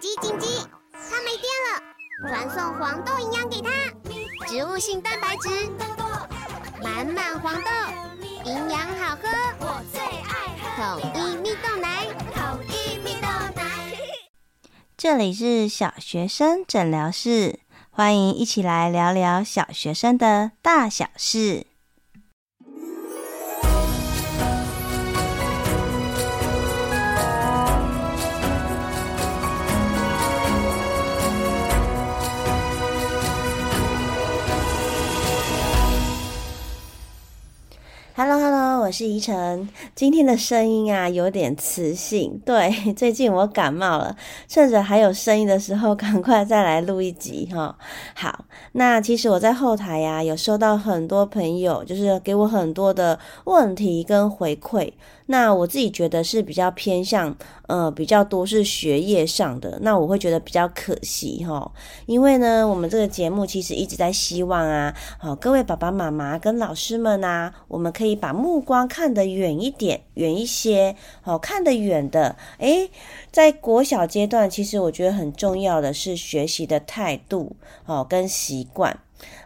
紧急紧急！它没电了，传送黄豆营养给它，植物性蛋白质，满满黄豆，营养好喝，我最爱喝统一蜜豆奶，统一蜜豆奶。这里是小学生诊疗室，欢迎一起来聊聊小学生的大小事。Hello，Hello，我是怡晨。今天的声音啊有点磁性，对，最近我感冒了，趁着还有声音的时候，赶快再来录一集哈。好，那其实我在后台呀、啊，有收到很多朋友，就是给我很多的问题跟回馈。那我自己觉得是比较偏向，呃，比较多是学业上的，那我会觉得比较可惜齁，因为呢，我们这个节目其实一直在希望啊，好，各位爸爸妈妈跟老师们啊，我们可以把目光看得远一点，远一些，好，看得远的，诶，在国小阶段，其实我觉得很重要的是学习的态度，哦，跟习惯。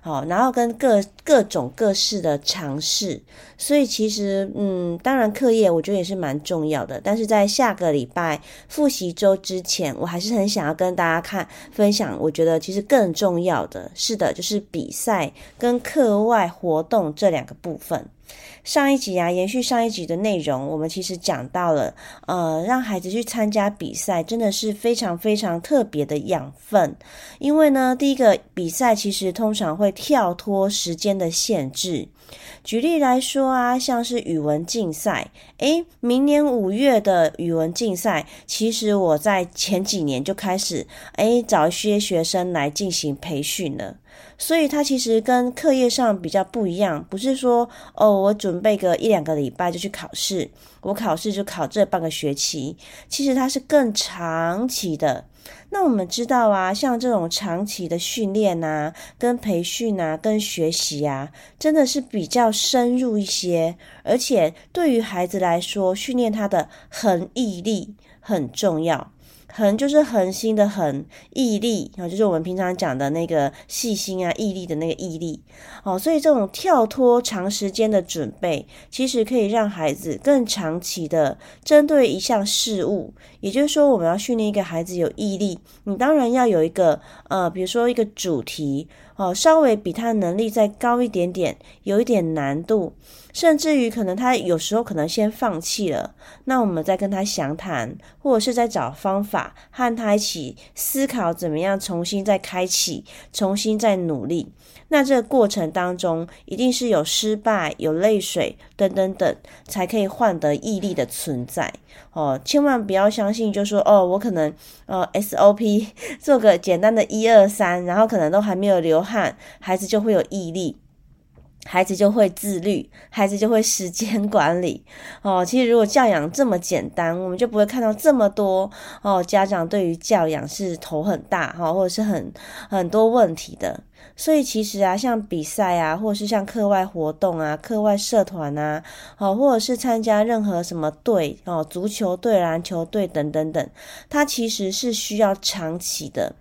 好，然后跟各各种各式的尝试，所以其实，嗯，当然课业我觉得也是蛮重要的。但是在下个礼拜复习周之前，我还是很想要跟大家看分享。我觉得其实更重要的是的，就是比赛跟课外活动这两个部分。上一集啊，延续上一集的内容，我们其实讲到了，呃，让孩子去参加比赛，真的是非常非常特别的养分。因为呢，第一个比赛其实通常会跳脱时间的限制。举例来说啊，像是语文竞赛，诶，明年五月的语文竞赛，其实我在前几年就开始，诶，找一些学生来进行培训了。所以它其实跟课业上比较不一样，不是说哦，我准备个一两个礼拜就去考试，我考试就考这半个学期。其实它是更长期的。那我们知道啊，像这种长期的训练啊、跟培训啊、跟学习啊，真的是比较深入一些，而且对于孩子来说，训练他的恒毅力很重要。恒就是恒心的恒，毅力啊，就是我们平常讲的那个细心啊、毅力的那个毅力。哦，所以这种跳脱长时间的准备，其实可以让孩子更长期的针对一项事物。也就是说，我们要训练一个孩子有毅力，你当然要有一个呃，比如说一个主题哦，稍微比他能力再高一点点，有一点难度。甚至于可能他有时候可能先放弃了，那我们再跟他详谈，或者是再找方法和他一起思考怎么样重新再开启，重新再努力。那这个过程当中一定是有失败、有泪水等等等，才可以换得毅力的存在哦。千万不要相信，就说哦，我可能呃 SOP 做个简单的一二三，然后可能都还没有流汗，孩子就会有毅力。孩子就会自律，孩子就会时间管理哦。其实如果教养这么简单，我们就不会看到这么多哦。家长对于教养是头很大哈，或者是很很多问题的。所以其实啊，像比赛啊，或者是像课外活动啊、课外社团啊，哦，或者是参加任何什么队哦，足球队、篮球队等等等，它其实是需要长期的。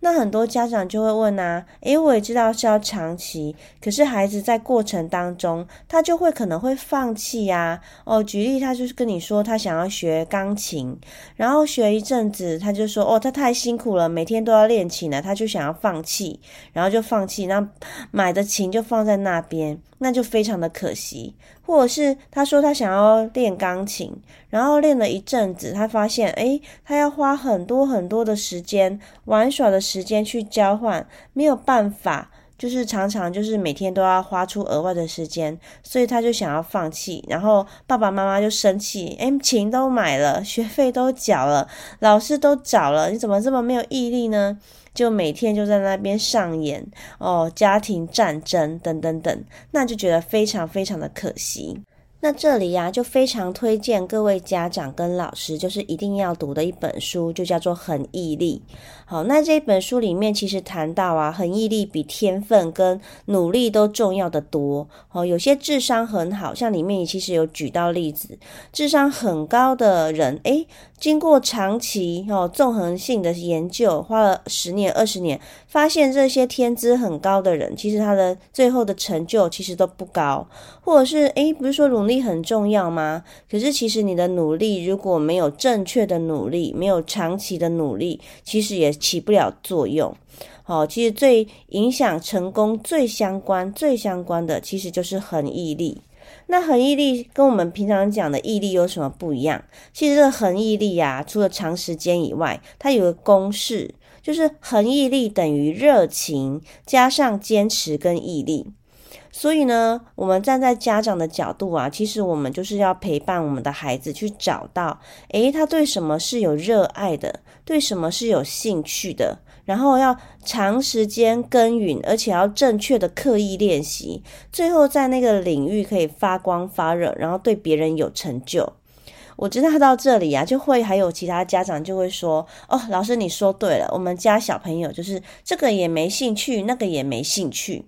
那很多家长就会问啊，诶，我也知道是要长期，可是孩子在过程当中，他就会可能会放弃呀。哦，举例，他就是跟你说他想要学钢琴，然后学一阵子，他就说，哦，他太辛苦了，每天都要练琴了，他就想要放弃，然后就放弃，那买的琴就放在那边，那就非常的可惜。或者是他说他想要练钢琴，然后练了一阵子，他发现，诶，他要花很多很多的时间，玩耍的时间去交换，没有办法，就是常常就是每天都要花出额外的时间，所以他就想要放弃，然后爸爸妈妈就生气，诶，琴都买了，学费都缴了，老师都找了，你怎么这么没有毅力呢？就每天就在那边上演哦，家庭战争等等等，那就觉得非常非常的可惜。那这里呀、啊，就非常推荐各位家长跟老师，就是一定要读的一本书，就叫做《恒毅力》。好，那这本书里面其实谈到啊，恒毅力比天分跟努力都重要的多。哦，有些智商很好，像里面其实有举到例子，智商很高的人，诶，经过长期哦纵横性的研究，花了十年、二十年，发现这些天资很高的人，其实他的最后的成就其实都不高，或者是诶，不是说努力很重要吗？可是其实你的努力如果没有正确的努力，没有长期的努力，其实也起不了作用。好，其实最影响成功最相关、最相关的，其实就是恒毅力。那恒毅力跟我们平常讲的毅力有什么不一样？其实这个恒毅力呀，除了长时间以外，它有个公式，就是恒毅力等于热情加上坚持跟毅力。所以呢，我们站在家长的角度啊，其实我们就是要陪伴我们的孩子去找到，诶，他对什么是有热爱的，对什么是有兴趣的，然后要长时间耕耘，而且要正确的刻意练习，最后在那个领域可以发光发热，然后对别人有成就。我知道到这里啊，就会还有其他家长就会说，哦，老师你说对了，我们家小朋友就是这个也没兴趣，那个也没兴趣。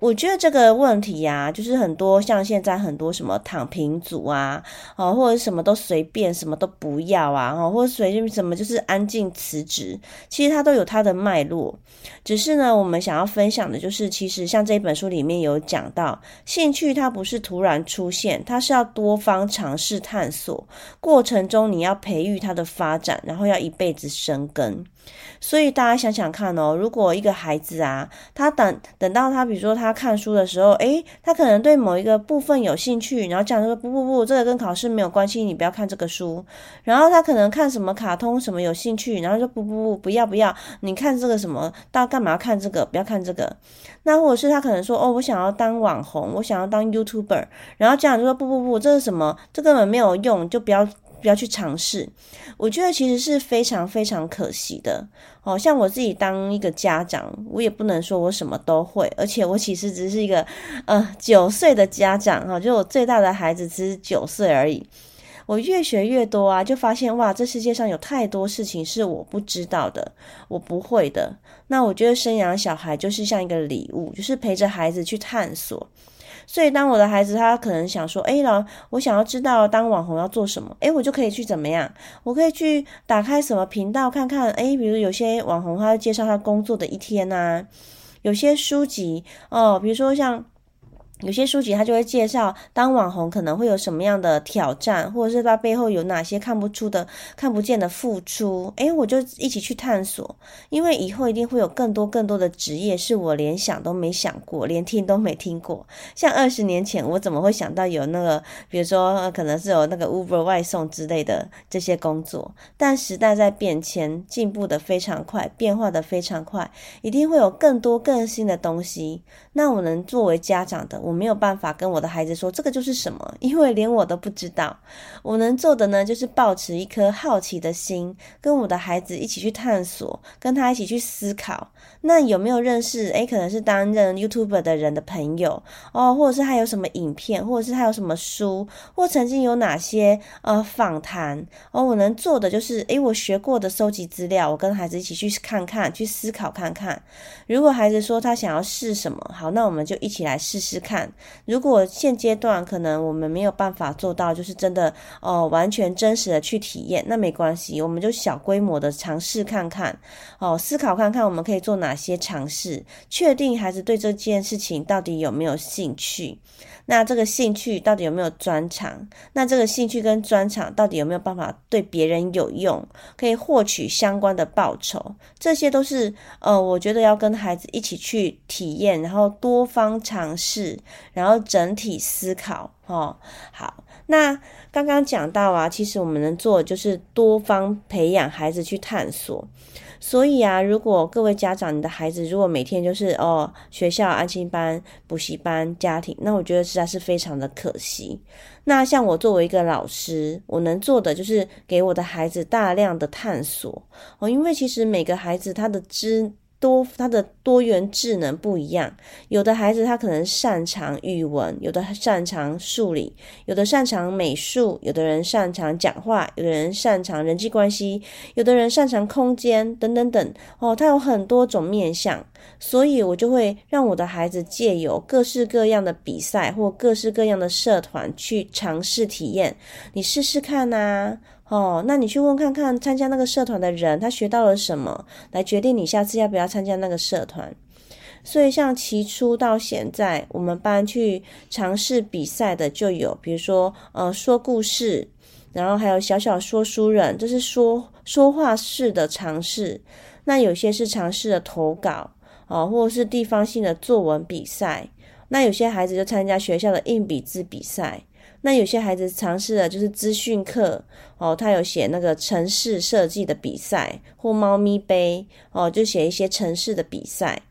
我觉得这个问题呀，就是很多像现在很多什么躺平族啊，哦，或者什么都随便，什么都不要啊，哦，或者随便什么就是安静辞职，其实它都有它的脉络。只是呢，我们想要分享的就是，其实像这本书里面有讲到，兴趣它不是突然出现，它是要多方尝试探索，过程中你要培育它的发展，然后要一辈子生根。所以大家想想看哦，如果一个孩子啊，他等等到他，比如说他看书的时候，诶，他可能对某一个部分有兴趣，然后家长说不不不，这个跟考试没有关系，你不要看这个书。然后他可能看什么卡通什么有兴趣，然后说不不不，不要不要，你看这个什么，到干嘛看这个？不要看这个。那或者是他可能说哦，我想要当网红，我想要当 YouTuber，然后家长就说不不不，这是什么？这根本没有用，就不要。不要去尝试，我觉得其实是非常非常可惜的。哦，像我自己当一个家长，我也不能说我什么都会，而且我其实只是一个呃九岁的家长哈，就我最大的孩子只是九岁而已。我越学越多啊，就发现哇，这世界上有太多事情是我不知道的，我不会的。那我觉得生养小孩就是像一个礼物，就是陪着孩子去探索。所以，当我的孩子他可能想说：“诶，老，我想要知道当网红要做什么？哎，我就可以去怎么样？我可以去打开什么频道看看？哎，比如有些网红他介绍他工作的一天呐，有些书籍哦，比如说像。”有些书籍他就会介绍当网红可能会有什么样的挑战，或者是他背后有哪些看不出的、看不见的付出。诶，我就一起去探索，因为以后一定会有更多更多的职业是我连想都没想过，连听都没听过。像二十年前，我怎么会想到有那个，比如说可能是有那个 Uber 外送之类的这些工作？但时代在变迁，进步的非常快，变化的非常快，一定会有更多更新的东西。那我能作为家长的，我没有办法跟我的孩子说这个就是什么，因为连我都不知道。我能做的呢，就是抱持一颗好奇的心，跟我的孩子一起去探索，跟他一起去思考。那有没有认识？诶，可能是担任 YouTuber 的人的朋友哦，或者是他有什么影片，或者是他有什么书，或曾经有哪些呃访谈哦。我能做的就是，诶，我学过的收集资料，我跟孩子一起去看看，去思考看看。如果孩子说他想要试什么，好，那我们就一起来试试看。如果现阶段可能我们没有办法做到，就是真的哦，完全真实的去体验，那没关系，我们就小规模的尝试看看，哦，思考看看我们可以做哪些尝试，确定孩子对这件事情到底有没有兴趣。那这个兴趣到底有没有专长？那这个兴趣跟专长到底有没有办法对别人有用，可以获取相关的报酬？这些都是呃，我觉得要跟孩子一起去体验，然后多方尝试，然后整体思考。哦，好，那刚刚讲到啊，其实我们能做的就是多方培养孩子去探索。所以啊，如果各位家长，你的孩子如果每天就是哦，学校安心班、补习班、家庭，那我觉得实在是非常的可惜。那像我作为一个老师，我能做的就是给我的孩子大量的探索哦，因为其实每个孩子他的知多他的多元智能不一样，有的孩子他可能擅长语文，有的擅长数理，有的擅长美术，有的人擅长讲话，有的人擅长人际关系，有的人擅长空间等等等。哦，他有很多种面向，所以我就会让我的孩子借由各式各样的比赛或各式各样的社团去尝试体验，你试试看呐。哦，那你去问看看参加那个社团的人，他学到了什么，来决定你下次要不要参加那个社团。所以，像起初到现在，我们班去尝试比赛的就有，比如说，呃，说故事，然后还有小小说书人，这是说说话式的尝试。那有些是尝试的投稿，哦，或者是地方性的作文比赛。那有些孩子就参加学校的硬笔字比赛。那有些孩子尝试的就是资讯课哦，他有写那个城市设计的比赛，或猫咪杯哦，就写一些城市的比赛。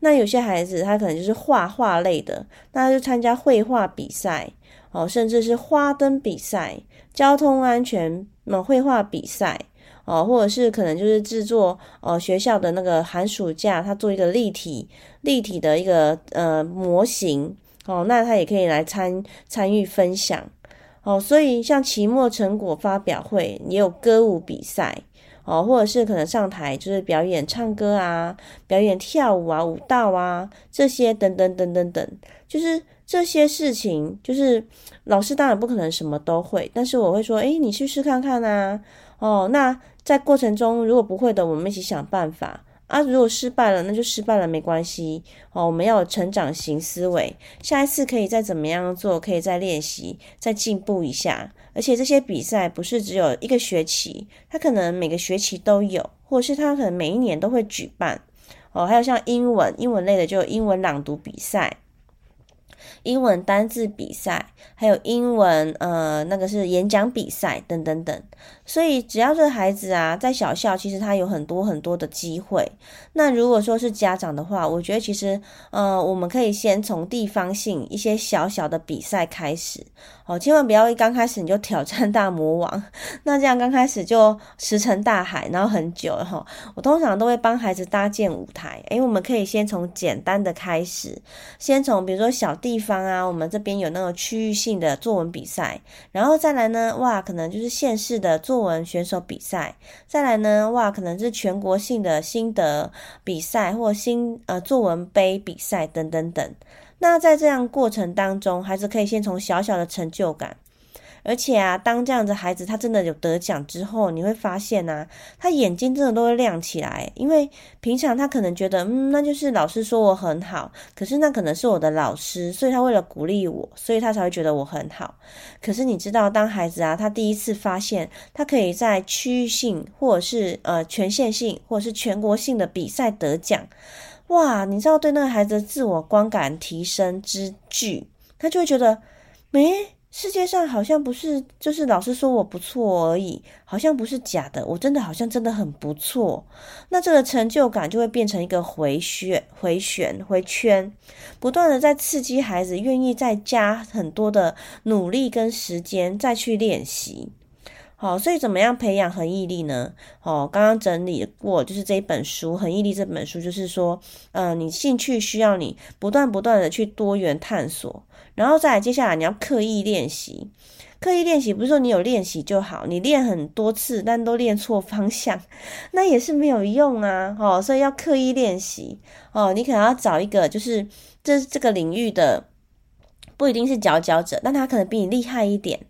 那有些孩子他可能就是画画类的，那就参加绘画比赛哦，甚至是花灯比赛、交通安全那绘画比赛哦，或者是可能就是制作哦学校的那个寒暑假，他做一个立体立体的一个呃模型。哦，那他也可以来参参与分享。哦，所以像期末成果发表会也有歌舞比赛。哦，或者是可能上台就是表演唱歌啊，表演跳舞啊，舞蹈啊这些等等等等等，就是这些事情，就是老师当然不可能什么都会，但是我会说，诶，你去试看看啊，哦，那在过程中如果不会的，我们一起想办法。啊，如果失败了，那就失败了，没关系哦。我们要成长型思维，下一次可以再怎么样做，可以再练习，再进步一下。而且这些比赛不是只有一个学期，它可能每个学期都有，或者是它可能每一年都会举办哦。还有像英文，英文类的就有英文朗读比赛。英文单字比赛，还有英文呃那个是演讲比赛等等等，所以只要这个孩子啊在小校，其实他有很多很多的机会。那如果说是家长的话，我觉得其实呃我们可以先从地方性一些小小的比赛开始哦，千万不要一刚开始你就挑战大魔王，那这样刚开始就石沉大海，然后很久哈、哦。我通常都会帮孩子搭建舞台，诶，我们可以先从简单的开始，先从比如说小地方。啊，我们这边有那个区域性的作文比赛，然后再来呢，哇，可能就是县市的作作文选手比赛，再来呢，哇，可能是全国性的心得比赛或新呃作文杯比赛等等等。那在这样过程当中，孩子可以先从小小的成就感。而且啊，当这样子孩子他真的有得奖之后，你会发现、啊，他眼睛真的都会亮起来。因为平常他可能觉得，嗯，那就是老师说我很好，可是那可能是我的老师，所以他为了鼓励我，所以他才会觉得我很好。可是你知道，当孩子啊，他第一次发现他可以在区域性或者是呃全县性或者是全国性的比赛得奖，哇，你知道对那个孩子的自我观感提升之巨，他就会觉得，没。世界上好像不是，就是老师说我不错而已，好像不是假的，我真的好像真的很不错。那这个成就感就会变成一个回旋、回旋、回圈，不断的在刺激孩子愿意再加很多的努力跟时间再去练习。好，所以怎么样培养恒毅力呢？哦，刚刚整理过，就是这一本书《恒毅力》这本书，就是说，呃，你兴趣需要你不断不断的去多元探索，然后再接下来你要刻意练习。刻意练习不是说你有练习就好，你练很多次但都练错方向，那也是没有用啊。哦，所以要刻意练习。哦，你可能要找一个就是这这个领域的。不一定是佼佼者，但他可能比你厉害一点。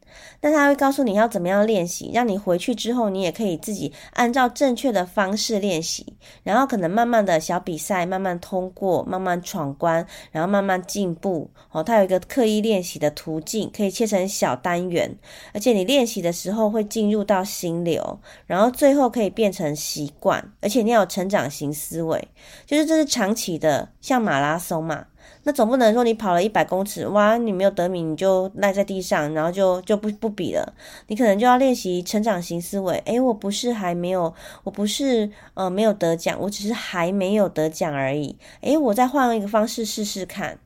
但他会告诉你要怎么样练习，让你回去之后，你也可以自己按照正确的方式练习。然后可能慢慢的小比赛，慢慢通过，慢慢闯关，然后慢慢进步。哦，他有一个刻意练习的途径，可以切成小单元，而且你练习的时候会进入到心流，然后最后可以变成习惯。而且你要有成长型思维，就是这是长期的，像马拉松嘛。那总不能说你跑了一百公尺，哇，你没有得名，你就赖在地上，然后就就不不比了。你可能就要练习成长型思维。诶，我不是还没有，我不是呃没有得奖，我只是还没有得奖而已。诶，我再换一个方式试试看。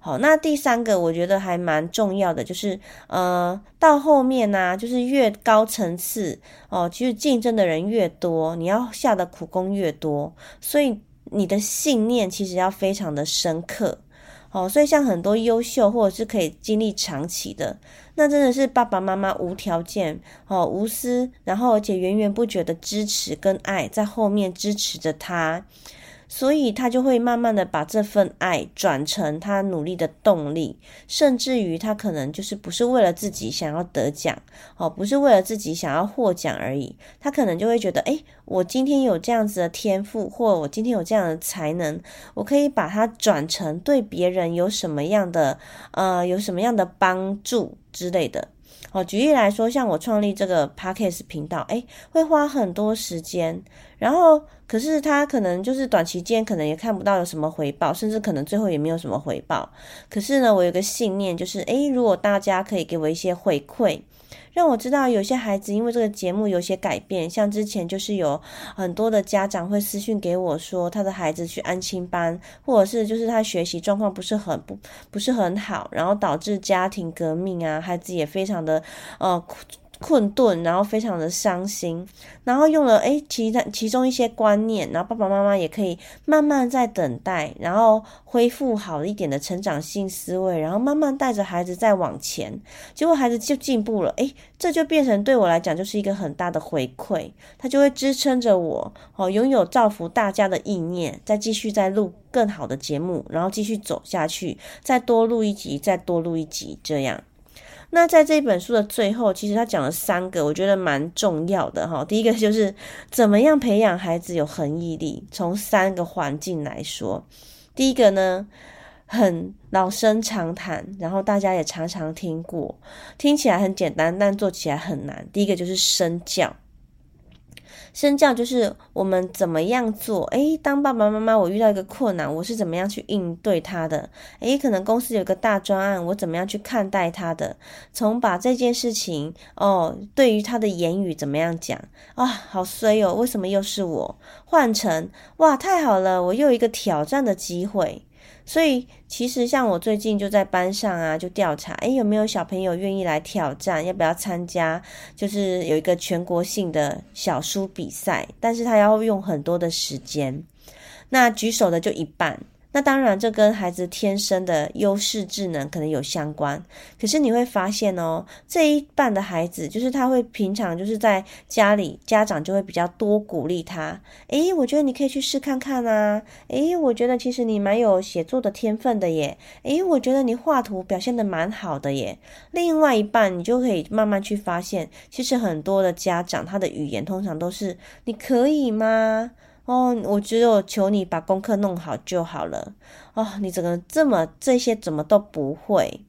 好，那第三个我觉得还蛮重要的，就是呃到后面呢、就是越高层次哦，其实竞争的人越多，你要下的苦功越多，所以。你的信念其实要非常的深刻。哦，所以像很多优秀或者是可以经历长期的，那真的是爸爸妈妈无条件哦，无私，然后而且源源不绝的支持跟爱在后面支持着他。所以他就会慢慢的把这份爱转成他努力的动力，甚至于他可能就是不是为了自己想要得奖哦，不是为了自己想要获奖而已，他可能就会觉得，诶，我今天有这样子的天赋，或我今天有这样的才能，我可以把它转成对别人有什么样的呃，有什么样的帮助之类的。哦，举例来说，像我创立这个 Podcast 频道，诶，会花很多时间，然后可是他可能就是短期间可能也看不到有什么回报，甚至可能最后也没有什么回报。可是呢，我有个信念，就是诶，如果大家可以给我一些回馈。让我知道有些孩子因为这个节目有些改变，像之前就是有很多的家长会私信给我说，他的孩子去安亲班，或者是就是他学习状况不是很不不是很好，然后导致家庭革命啊，孩子也非常的呃。困顿，然后非常的伤心，然后用了诶其他其中一些观念，然后爸爸妈妈也可以慢慢在等待，然后恢复好一点的成长性思维，然后慢慢带着孩子再往前，结果孩子就进步了，诶，这就变成对我来讲就是一个很大的回馈，他就会支撑着我哦，拥有造福大家的意念，再继续再录更好的节目，然后继续走下去，再多录一集，再多录一集，这样。那在这本书的最后，其实他讲了三个，我觉得蛮重要的哈。第一个就是怎么样培养孩子有恒毅力，从三个环境来说。第一个呢，很老生常谈，然后大家也常常听过，听起来很简单，但做起来很难。第一个就是身教。身教就是我们怎么样做？诶，当爸爸妈妈，我遇到一个困难，我是怎么样去应对他的？诶，可能公司有个大专案，我怎么样去看待他的？从把这件事情哦，对于他的言语怎么样讲啊？好衰哦，为什么又是我？换成哇，太好了，我又一个挑战的机会。所以，其实像我最近就在班上啊，就调查，诶，有没有小朋友愿意来挑战？要不要参加？就是有一个全国性的小书比赛，但是他要用很多的时间。那举手的就一半。那当然，这跟孩子天生的优势智能可能有相关。可是你会发现哦，这一半的孩子，就是他会平常就是在家里，家长就会比较多鼓励他。诶，我觉得你可以去试看看啊。诶，我觉得其实你蛮有写作的天分的耶。诶，我觉得你画图表现得蛮好的耶。另外一半，你就可以慢慢去发现，其实很多的家长他的语言通常都是“你可以吗？”哦，我觉得我求你把功课弄好就好了。哦，你怎么这么这些怎么都不会？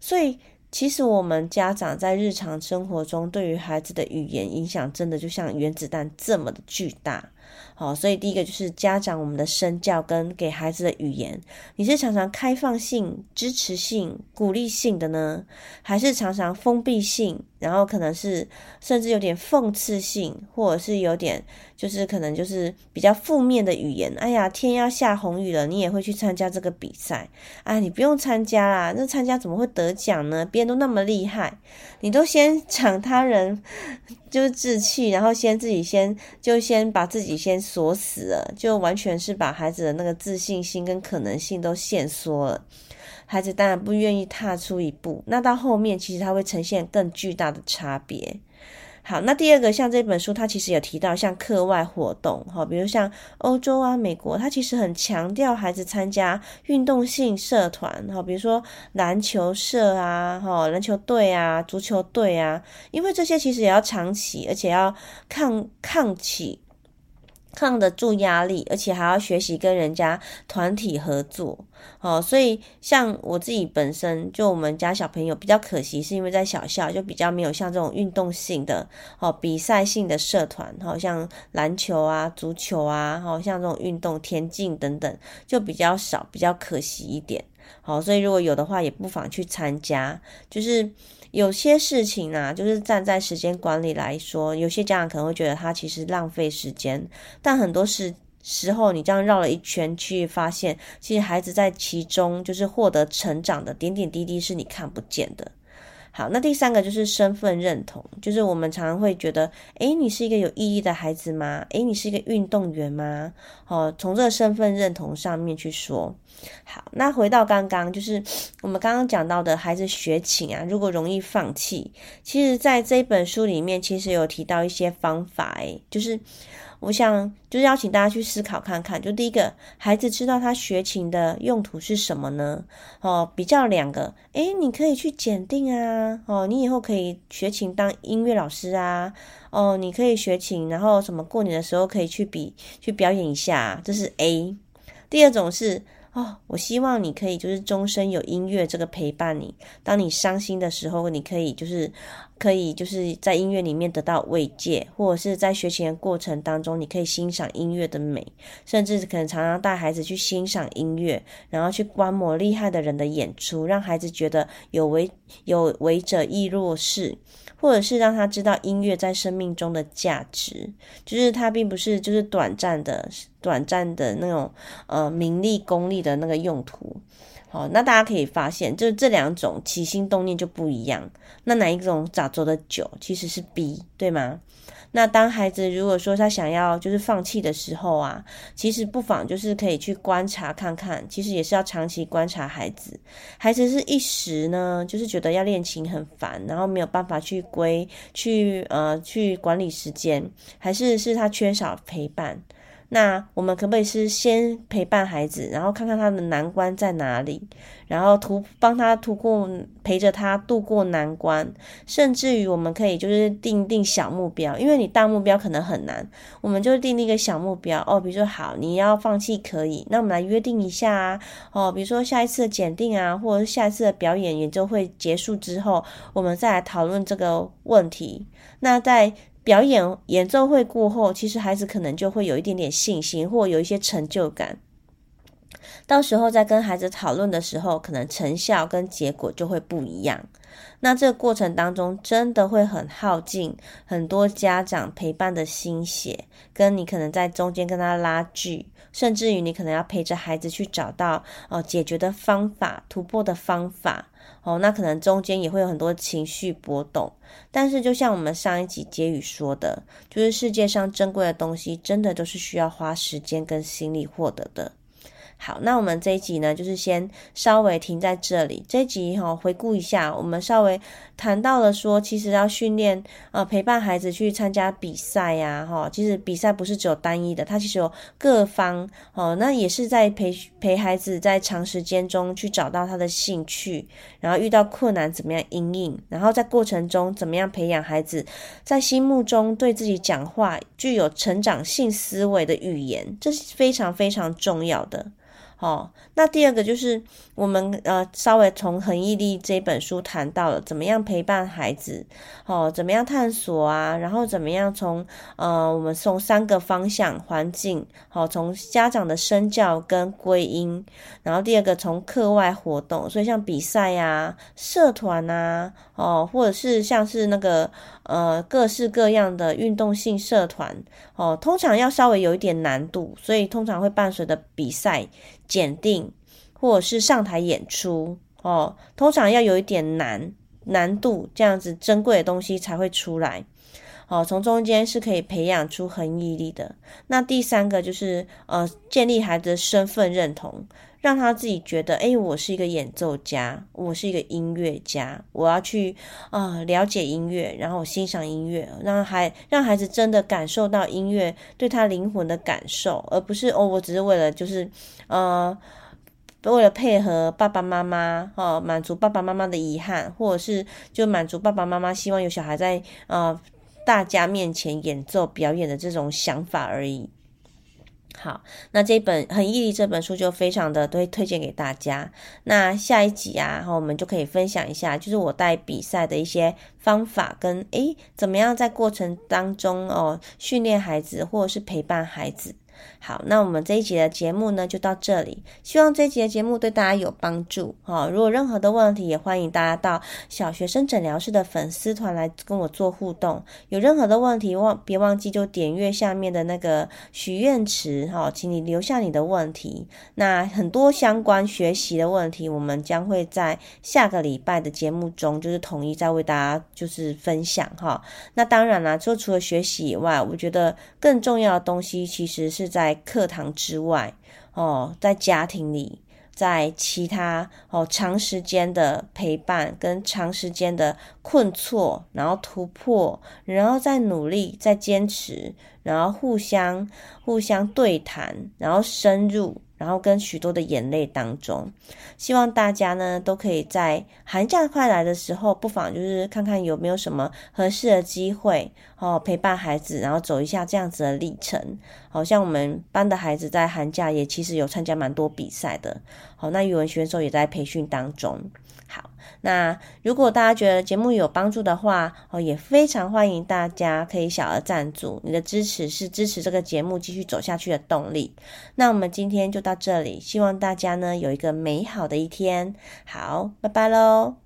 所以其实我们家长在日常生活中对于孩子的语言影响，真的就像原子弹这么的巨大。好，所以第一个就是家长我们的身教跟给孩子的语言，你是常常开放性、支持性、鼓励性的呢，还是常常封闭性？然后可能是甚至有点讽刺性，或者是有点就是可能就是比较负面的语言。哎呀，天要下红雨了，你也会去参加这个比赛？哎，你不用参加啦，那参加怎么会得奖呢？别人都那么厉害，你都先 抢他人 就是志气，然后先自己先就先把自己先锁死了，就完全是把孩子的那个自信心跟可能性都限缩了。孩子当然不愿意踏出一步，那到后面其实他会呈现更巨大的差别。好，那第二个像这本书，它其实有提到像课外活动，哈，比如像欧洲啊、美国，它其实很强调孩子参加运动性社团，哈，比如说篮球社啊，哈，篮球队啊、足球队啊，因为这些其实也要长期，而且要抗抗起。抗得住压力，而且还要学习跟人家团体合作，哦，所以像我自己本身，就我们家小朋友比较可惜，是因为在小校就比较没有像这种运动性的哦比赛性的社团，好像篮球啊、足球啊，好像这种运动田径等等就比较少，比较可惜一点。好，所以如果有的话，也不妨去参加，就是。有些事情、啊，就是站在时间管理来说，有些家长可能会觉得他其实浪费时间，但很多时时候你这样绕了一圈去发现，其实孩子在其中就是获得成长的点点滴滴是你看不见的。好，那第三个就是身份认同，就是我们常常会觉得，诶，你是一个有意义的孩子吗？诶，你是一个运动员吗？哦，从这个身份认同上面去说。好，那回到刚刚，就是我们刚刚讲到的孩子学琴啊，如果容易放弃，其实在这本书里面，其实有提到一些方法，诶，就是。我想就是邀请大家去思考看看，就第一个，孩子知道他学琴的用途是什么呢？哦，比较两个，诶，你可以去检定啊，哦，你以后可以学琴当音乐老师啊，哦，你可以学琴，然后什么过年的时候可以去比去表演一下，这是 A。第二种是。哦，我希望你可以就是终身有音乐这个陪伴你。当你伤心的时候，你可以就是可以就是在音乐里面得到慰藉，或者是在学习的过程当中，你可以欣赏音乐的美，甚至可能常常带孩子去欣赏音乐，然后去观摩厉害的人的演出，让孩子觉得有为有为者亦若是。或者是让他知道音乐在生命中的价值，就是它并不是就是短暂的、短暂的那种呃名利功利的那个用途。好，那大家可以发现，就是这两种起心动念就不一样。那哪一种咋做的久，其实是 B，对吗？那当孩子如果说他想要就是放弃的时候啊，其实不妨就是可以去观察看看，其实也是要长期观察孩子。孩子是一时呢，就是觉得要练琴很烦，然后没有办法去归去呃去管理时间，还是是他缺少陪伴？那我们可不可以是先陪伴孩子，然后看看他的难关在哪里，然后图帮他度过，陪着他度过难关，甚至于我们可以就是定定小目标，因为你大目标可能很难，我们就定定一个小目标哦，比如说好，你要放弃可以，那我们来约定一下啊，哦，比如说下一次的检定啊，或者下一次的表演演奏会结束之后，我们再来讨论这个问题。那在表演演奏会过后，其实孩子可能就会有一点点信心，或有一些成就感。到时候在跟孩子讨论的时候，可能成效跟结果就会不一样。那这个过程当中，真的会很耗尽很多家长陪伴的心血，跟你可能在中间跟他拉锯，甚至于你可能要陪着孩子去找到哦解决的方法、突破的方法。哦，那可能中间也会有很多情绪波动，但是就像我们上一集结语说的，就是世界上珍贵的东西，真的都是需要花时间跟心力获得的。好，那我们这一集呢，就是先稍微停在这里。这一集哈、哦，回顾一下，我们稍微谈到了说，其实要训练呃陪伴孩子去参加比赛呀，哈、哦，其实比赛不是只有单一的，它其实有各方哦，那也是在陪陪孩子在长时间中去找到他的兴趣，然后遇到困难怎么样因应，然后在过程中怎么样培养孩子在心目中对自己讲话具有成长性思维的语言，这是非常非常重要的。哦，那第二个就是我们呃稍微从恒毅力这本书谈到了怎么样陪伴孩子，哦，怎么样探索啊，然后怎么样从呃我们从三个方向环境，好、哦，从家长的身教跟归因，然后第二个从课外活动，所以像比赛呀、社团呐，哦，或者是像是那个呃各式各样的运动性社团，哦，通常要稍微有一点难度，所以通常会伴随着比赛。检定或者是上台演出哦，通常要有一点难难度，这样子珍贵的东西才会出来哦。从中间是可以培养出恒毅力的。那第三个就是呃，建立孩子身份认同，让他自己觉得，哎，我是一个演奏家，我是一个音乐家，我要去啊、了解音乐，然后欣赏音乐，让孩让孩子真的感受到音乐对他灵魂的感受，而不是哦，我只是为了就是。呃，为了配合爸爸妈妈，哦，满足爸爸妈妈的遗憾，或者是就满足爸爸妈妈希望有小孩在呃大家面前演奏表演的这种想法而已。好，那这本《很毅力》这本书就非常的推推荐给大家。那下一集啊，然后我们就可以分享一下，就是我带比赛的一些方法跟诶，怎么样在过程当中哦训练孩子或者是陪伴孩子。好，那我们这一集的节目呢，就到这里。希望这一集的节目对大家有帮助哈。如果任何的问题，也欢迎大家到小学生诊疗室的粉丝团来跟我做互动。有任何的问题，忘别忘记就点阅下面的那个许愿池哈，请你留下你的问题。那很多相关学习的问题，我们将会在下个礼拜的节目中，就是统一再为大家就是分享哈。那当然啦，就除了学习以外，我觉得更重要的东西其实是在课堂之外哦，在家庭里，在其他哦长时间的陪伴跟长时间的困挫，然后突破，然后再努力，再坚持，然后互相互相对谈，然后深入。然后跟许多的眼泪当中，希望大家呢都可以在寒假快来的时候，不妨就是看看有没有什么合适的机会哦，陪伴孩子，然后走一下这样子的历程。好像我们班的孩子在寒假也其实有参加蛮多比赛的，好，那语文选手也在培训当中。好，那如果大家觉得节目有帮助的话，哦，也非常欢迎大家可以小额赞助，你的支持是支持这个节目继续走下去的动力。那我们今天就到这里，希望大家呢有一个美好的一天。好，拜拜喽。